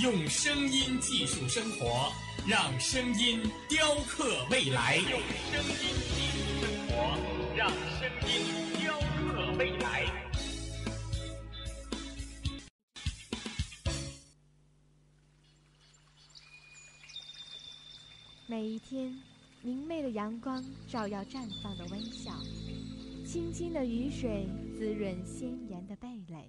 用声音技术生活。让声音雕刻未来，用声音技术生活，让声音雕刻未来。每一天，明媚的阳光照耀绽放的微笑，清清的雨水滋润鲜艳的蓓蕾。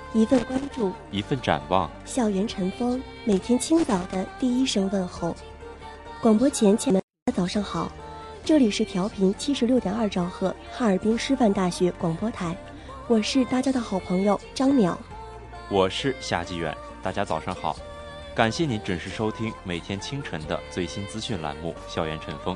一份关注，一份展望。校园晨风，每天清早的第一声问候。广播前，亲们早上好，这里是调频七十六点二兆赫哈尔滨师范大学广播台，我是大家的好朋友张淼，我是夏季远，大家早上好，感谢您准时收听每天清晨的最新资讯栏目《校园晨风》。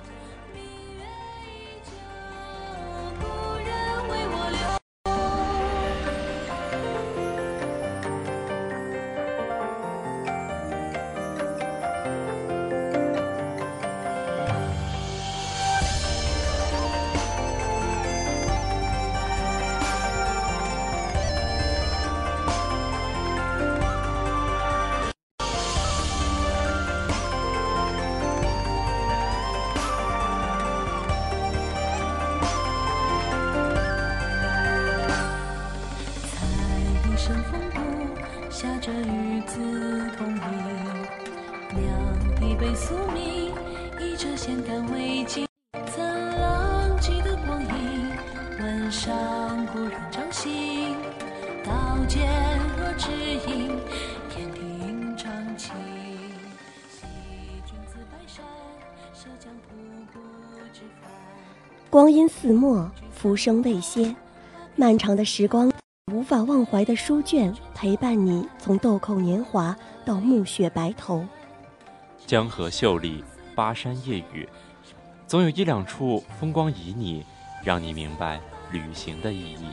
似墨，浮生未歇。漫长的时光，无法忘怀的书卷，陪伴你从豆蔻年华到暮雪白头。江河秀丽，巴山夜雨，总有一两处风光旖旎，让你明白旅行的意义。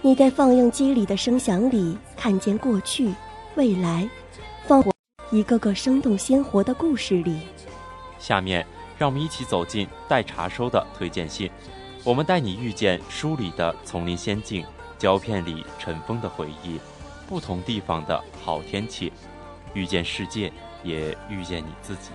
你在放映机里的声响里，看见过去、未来，放一个个生动鲜活的故事里。下面。让我们一起走进待查收的推荐信，我们带你遇见书里的丛林仙境，胶片里尘封的回忆，不同地方的好天气，遇见世界，也遇见你自己。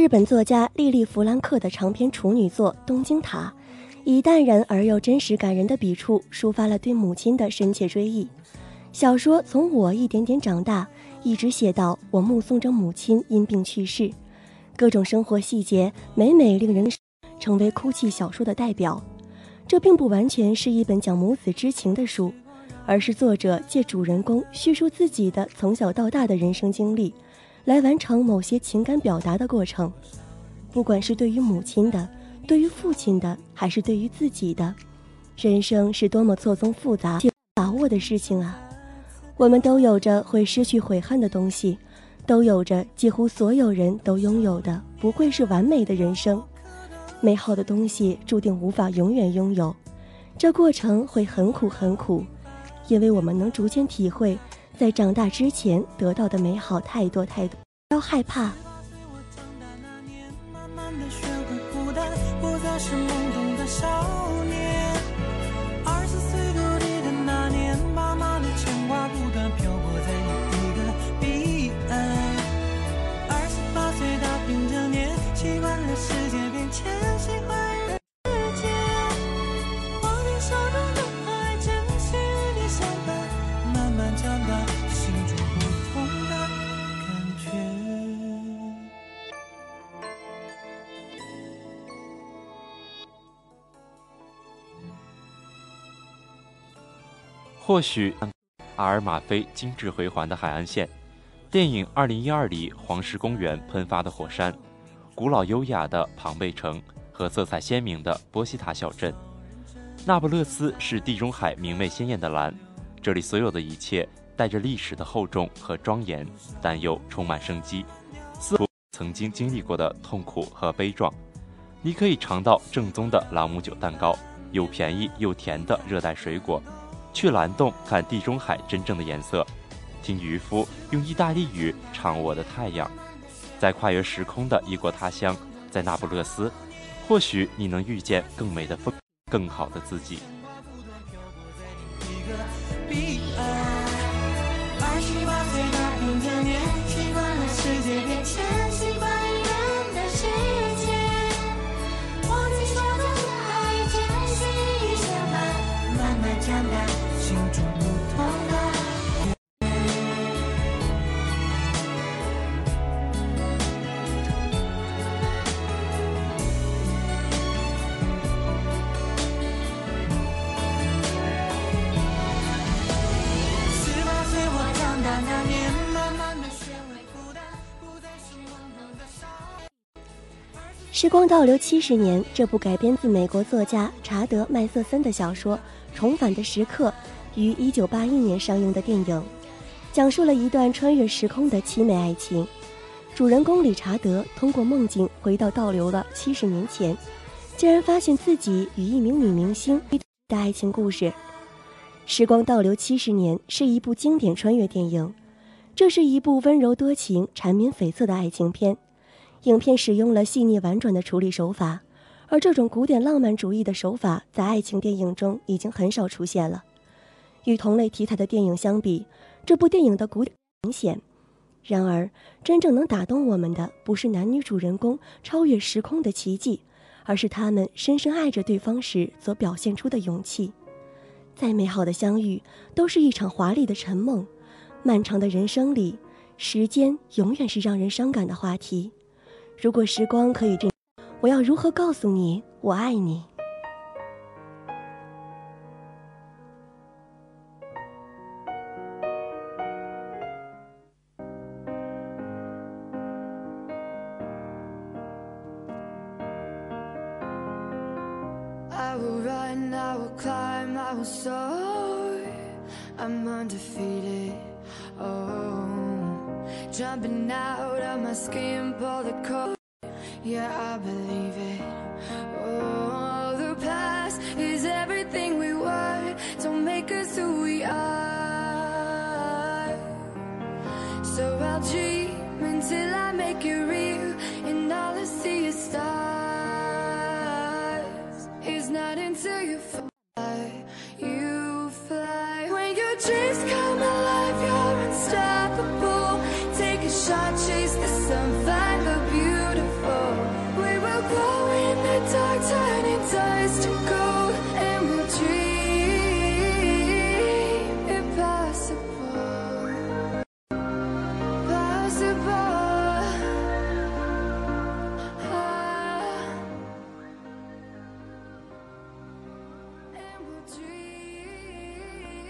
日本作家莉莉·弗兰克的长篇处女作《东京塔》，以淡然而又真实感人的笔触，抒发了对母亲的深切追忆。小说从我一点点长大，一直写到我目送着母亲因病去世，各种生活细节每每令人成为哭泣小说的代表。这并不完全是一本讲母子之情的书，而是作者借主人公叙述自己的从小到大的人生经历。来完成某些情感表达的过程，不管是对于母亲的、对于父亲的，还是对于自己的，人生是多么错综复杂、把握的事情啊！我们都有着会失去悔恨的东西，都有着几乎所有人都拥有的不会是完美的人生。美好的东西注定无法永远拥有，这过程会很苦很苦，因为我们能逐渐体会。在长大之前得到的美好太多太多，不要害怕。或许，阿尔马菲精致回环的海岸线，电影《二零一二》里黄石公园喷发的火山，古老优雅的庞贝城和色彩鲜明的波西塔小镇，那不勒斯是地中海明媚鲜艳的蓝。这里所有的一切带着历史的厚重和庄严，但又充满生机，似乎曾经经历过的痛苦和悲壮。你可以尝到正宗的朗姆酒蛋糕，又便宜又甜的热带水果。去蓝洞看地中海真正的颜色，听渔夫用意大利语唱《我的太阳》。在跨越时空的异国他乡，在那不勒斯，或许你能遇见更美的风，更好的自己。时光倒流七十年，这部改编自美国作家查德·麦瑟森的小说《重返的时刻》，于一九八一年上映的电影，讲述了一段穿越时空的凄美爱情。主人公理查德通过梦境回到倒流了七十年前，竟然发现自己与一名女明星的爱情故事。《时光倒流七十年》是一部经典穿越电影，这是一部温柔多情、缠绵悱恻的爱情片。影片使用了细腻婉转的处理手法，而这种古典浪漫主义的手法在爱情电影中已经很少出现了。与同类题材的电影相比，这部电影的古典明显。然而，真正能打动我们的不是男女主人公超越时空的奇迹，而是他们深深爱着对方时所表现出的勇气。再美好的相遇，都是一场华丽的沉梦。漫长的人生里，时间永远是让人伤感的话题。如果时光可以正，我要如何告诉你我爱你？I'm undefeated. Oh. Jumping out of my skin, pull the cord. Yeah, I believe it. Oh, the past is everything we were. Don't make us who we are. So I'll dream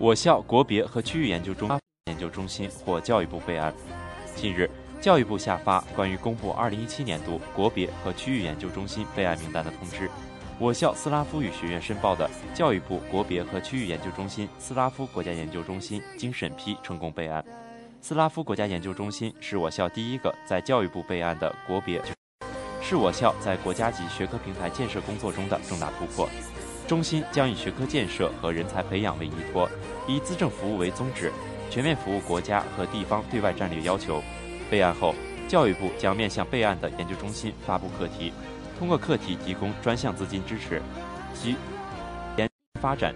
我校国别和区域研究中研究中心获教育部备案。近日，教育部下发关于公布2017年度国别和区域研究中心备案名单的通知。我校斯拉夫语学院申报的教育部国别和区域研究中心斯拉夫国家研究中心经审批成功备案。斯拉夫国家研究中心是我校第一个在教育部备案的国别，是我校在国家级学科平台建设工作中的重大突破。中心将以学科建设和人才培养为依托，以资政服务为宗旨，全面服务国家和地方对外战略要求。备案后，教育部将面向备案的研究中心发布课题，通过课题提供专项资金支持，及研发展。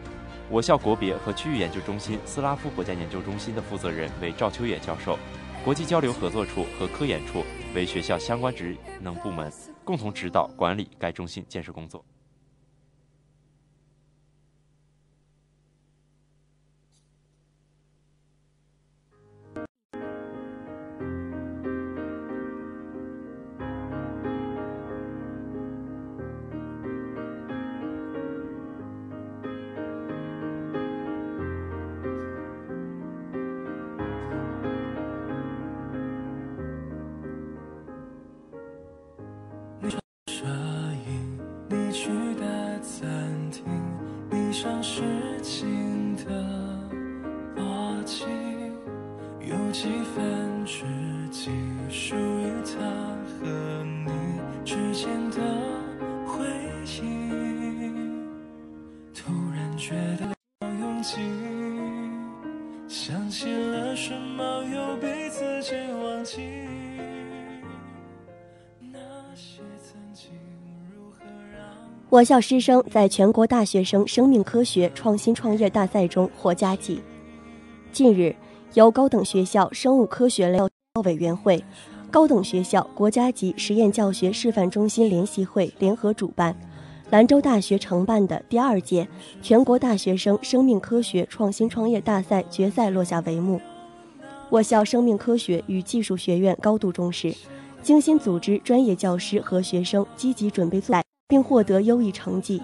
我校国别和区域研究中心斯拉夫国家研究中心的负责人为赵秋野教授，国际交流合作处和科研处为学校相关职能部门，共同指导管理该中心建设工作。几分之几属于他和你之间的回忆，突然觉得好拥挤，想起了什么又被自己忘记。那些曾经如何让我校师生在全国大学生生命科学创新创业大赛中获佳绩。近日，由高等学校生物科学类委员会、高等学校国家级实验教学示范中心联席会联合主办，兰州大学承办的第二届全国大学生生命科学创新创业大赛决赛落下帷幕。我校生命科学与技术学院高度重视，精心组织专业教师和学生积极准备并获得优异成绩。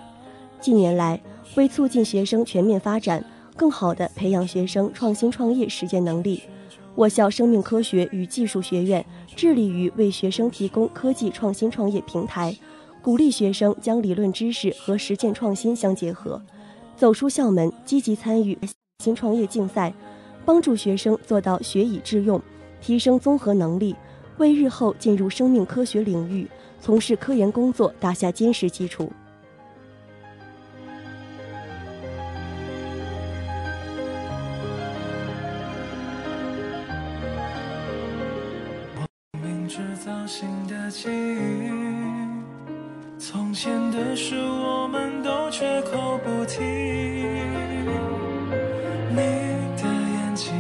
近年来，为促进学生全面发展，更好地培养学生创新创业实践能力，我校生命科学与技术学院致力于为学生提供科技创新创业平台，鼓励学生将理论知识和实践创新相结合，走出校门，积极参与新创业竞赛，帮助学生做到学以致用，提升综合能力，为日后进入生命科学领域从事科研工作打下坚实基础。新的记忆，从前的事我们都绝口不提。你的眼睛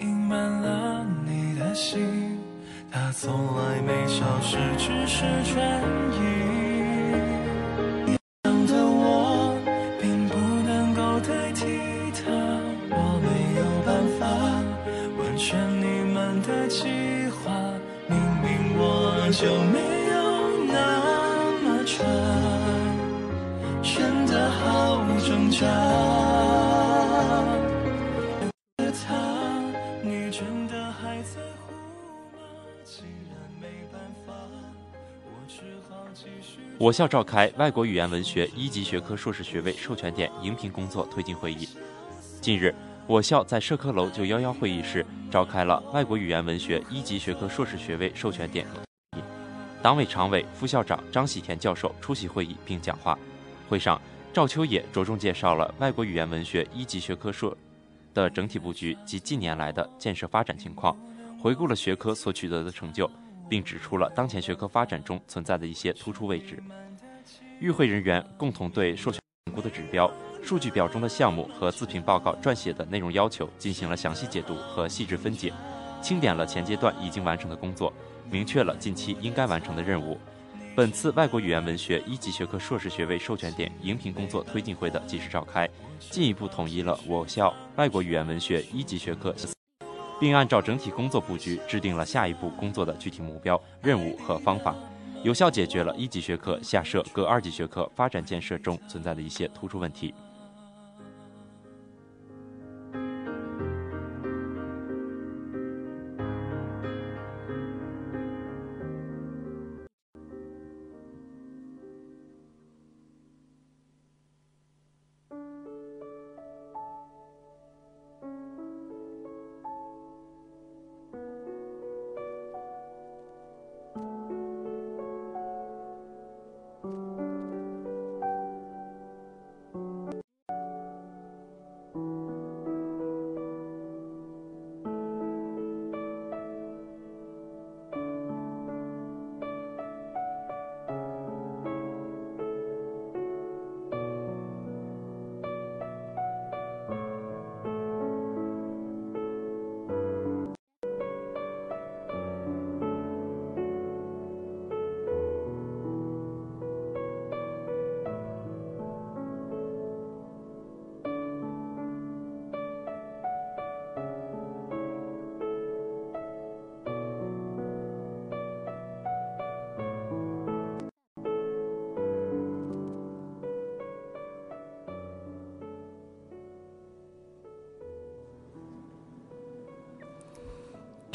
隐瞒了你的心，它从来没消失，只是转移。我校召开外国语言文学一级学科硕士学位授权点荧屏工作推进会议。近日，我校在社科楼九幺幺会议室召开了外国语言文学一级学科硕士学位授权点会议。党委常委、副校长张喜田教授出席会议并讲话。会上，赵秋野着重介绍了外国语言文学一级学科硕的整体布局及近年来的建设发展情况，回顾了学科所取得的成就，并指出了当前学科发展中存在的一些突出位置。与会人员共同对授权评估的指标、数据表中的项目和自评报告撰写的内容要求进行了详细解读和细致分解，清点了前阶段已经完成的工作，明确了近期应该完成的任务。本次外国语言文学一级学科硕士学位授权点荧屏工作推进会的及时召开，进一步统一了我校外国语言文学一级学科，并按照整体工作布局制定了下一步工作的具体目标、任务和方法，有效解决了一级学科下设各二级学科发展建设中存在的一些突出问题。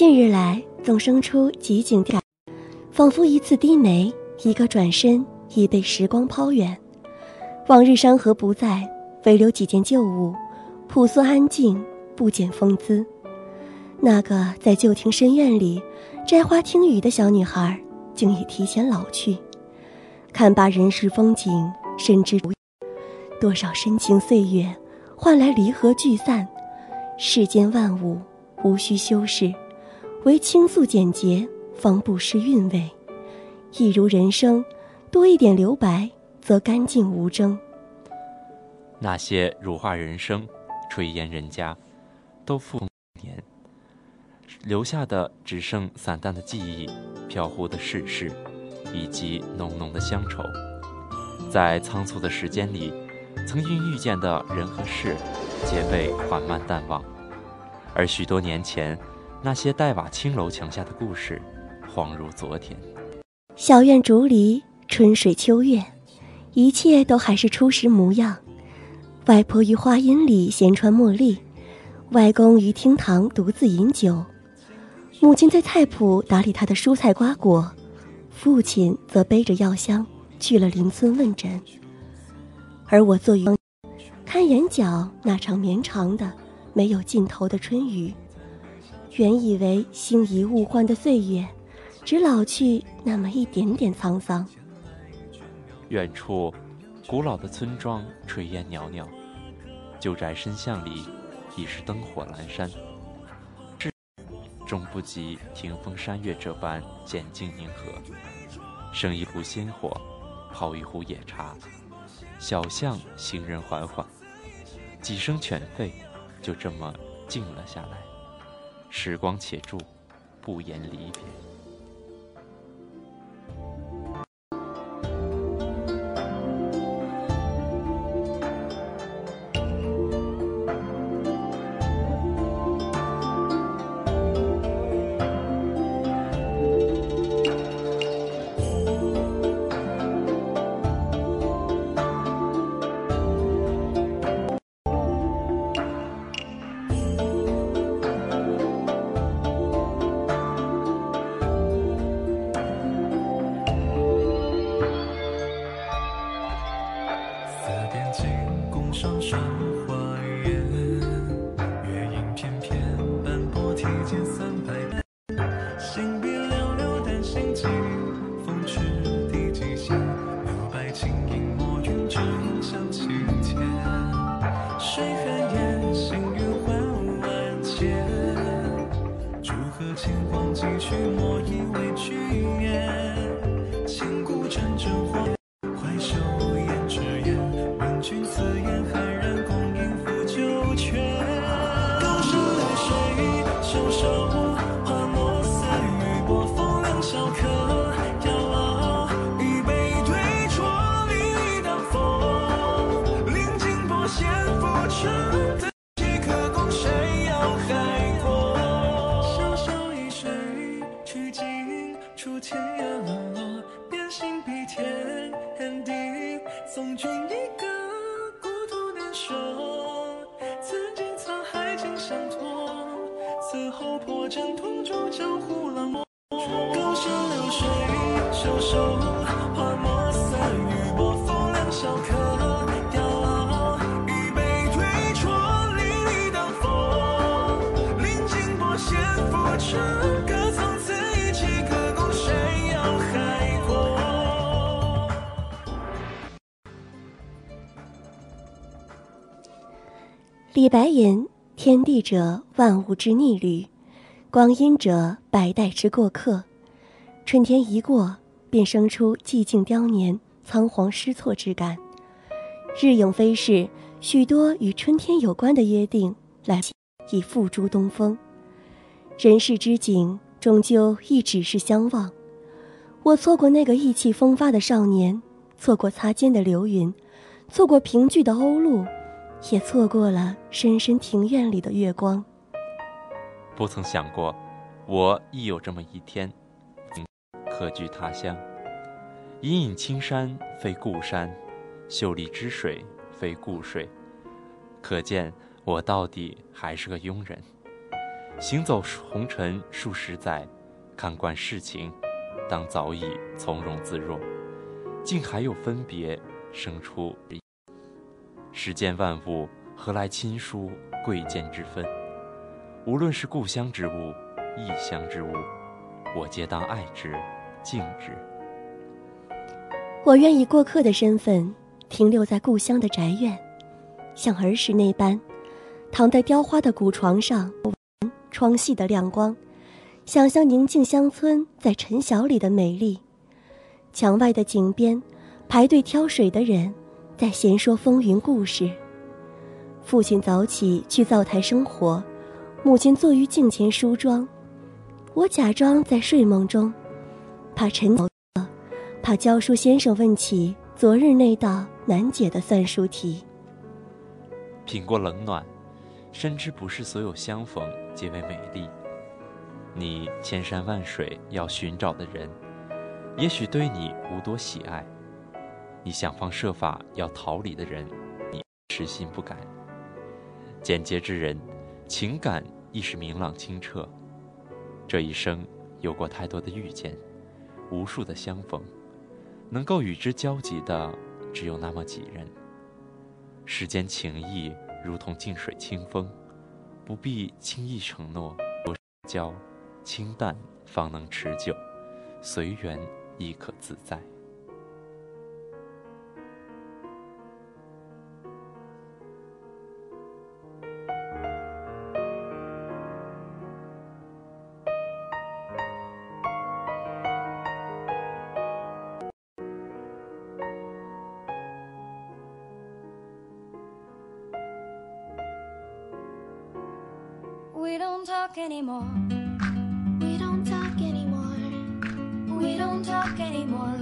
近日来，总生出极景感，仿佛一次低眉，一个转身，已被时光抛远。往日山河不在，唯留几件旧物，朴素安静，不减风姿。那个在旧庭深院里摘花听雨的小女孩，竟已提前老去。看罢人世风景，深知多少深情岁月，换来离合聚散。世间万物无需修饰，唯倾诉简洁，方不失韵味。一如人生，多一点留白，则干净无争。那些如画人生、炊烟人家，都复年，留下的只剩散淡的记忆、飘忽的世事，以及浓浓的乡愁。在仓促的时间里，曾经遇见的人和事，皆被缓慢淡忘；而许多年前，那些黛瓦青楼墙下的故事，恍如昨天。小院竹篱，春水秋月，一切都还是初时模样。外婆于花荫里闲穿茉莉，外公于厅堂独自饮酒，母亲在菜圃打理他的蔬菜瓜果，父亲则背着药箱去了邻村问诊。而我坐于看眼角那场绵长的、没有尽头的春雨，原以为星移物换的岁月。只老去那么一点点沧桑。远处，古老的村庄炊烟袅袅，旧宅深巷里已是灯火阑珊。至终不及庭风山月这般简静宁和。生一炉鲜火，泡一壶野茶，小巷行人缓缓，几声犬吠，就这么静了下来。时光且住，不言离别。李白言：“天地者，万物之逆旅；光阴者，百代之过客。春天一过，便生出寂静凋年、仓皇失措之感。日影飞逝，许多与春天有关的约定，来已付诸东风。人世之景，终究亦只是相望。我错过那个意气风发的少年，错过擦肩的流云，错过凭据的鸥鹭。”也错过了深深庭院里的月光。不曾想过，我亦有这么一天，客居他乡。隐隐青山非故山，秀丽之水非故水。可见我到底还是个庸人。行走红尘数十载，看惯世情，当早已从容自若，竟还有分别生出。世间万物，何来亲疏贵贱之分？无论是故乡之物，异乡之物，我皆当爱之，敬之。我愿以过客的身份停留在故乡的宅院，像儿时那般，躺在雕花的古床上，窗隙的亮光，想象宁静乡村在晨晓里的美丽。墙外的井边，排队挑水的人在闲说风云故事。父亲早起去灶台生火，母亲坐于镜前梳妆。我假装在睡梦中，怕晨晓，怕教书先生问起昨日那道难解的算术题。品过冷暖，深知不是所有相逢皆为美丽。你千山万水要寻找的人，也许对你无多喜爱。你想方设法要逃离的人，你痴心不改。简洁之人，情感亦是明朗清澈。这一生有过太多的遇见，无数的相逢，能够与之交集的只有那么几人。世间情谊如同静水清风，不必轻易承诺。多交，清淡方能持久，随缘亦可自在。more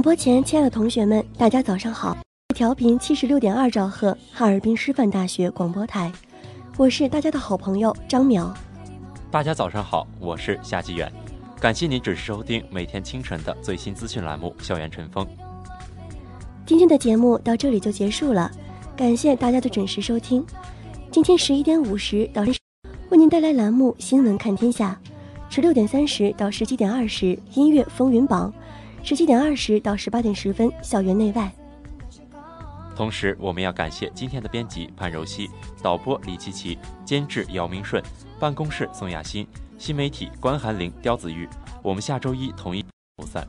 广播前，亲爱的同学们，大家早上好！调频七十六点二兆赫，哈尔滨师范大学广播台，我是大家的好朋友张淼。大家早上好，我是夏季远，感谢您准时收听每天清晨的最新资讯栏目《校园晨风》。今天的节目到这里就结束了，感谢大家的准时收听。今天十一点五十到为您带来栏目《新闻看天下》，十六点三十到十七点二十音乐风云榜，十七点二十到十八点十分校园内外。同时，我们要感谢今天的编辑潘柔熙、导播李琪琪、监制姚明顺、办公室宋雅欣、新媒体关寒玲、刁子玉。我们下周一同一不散。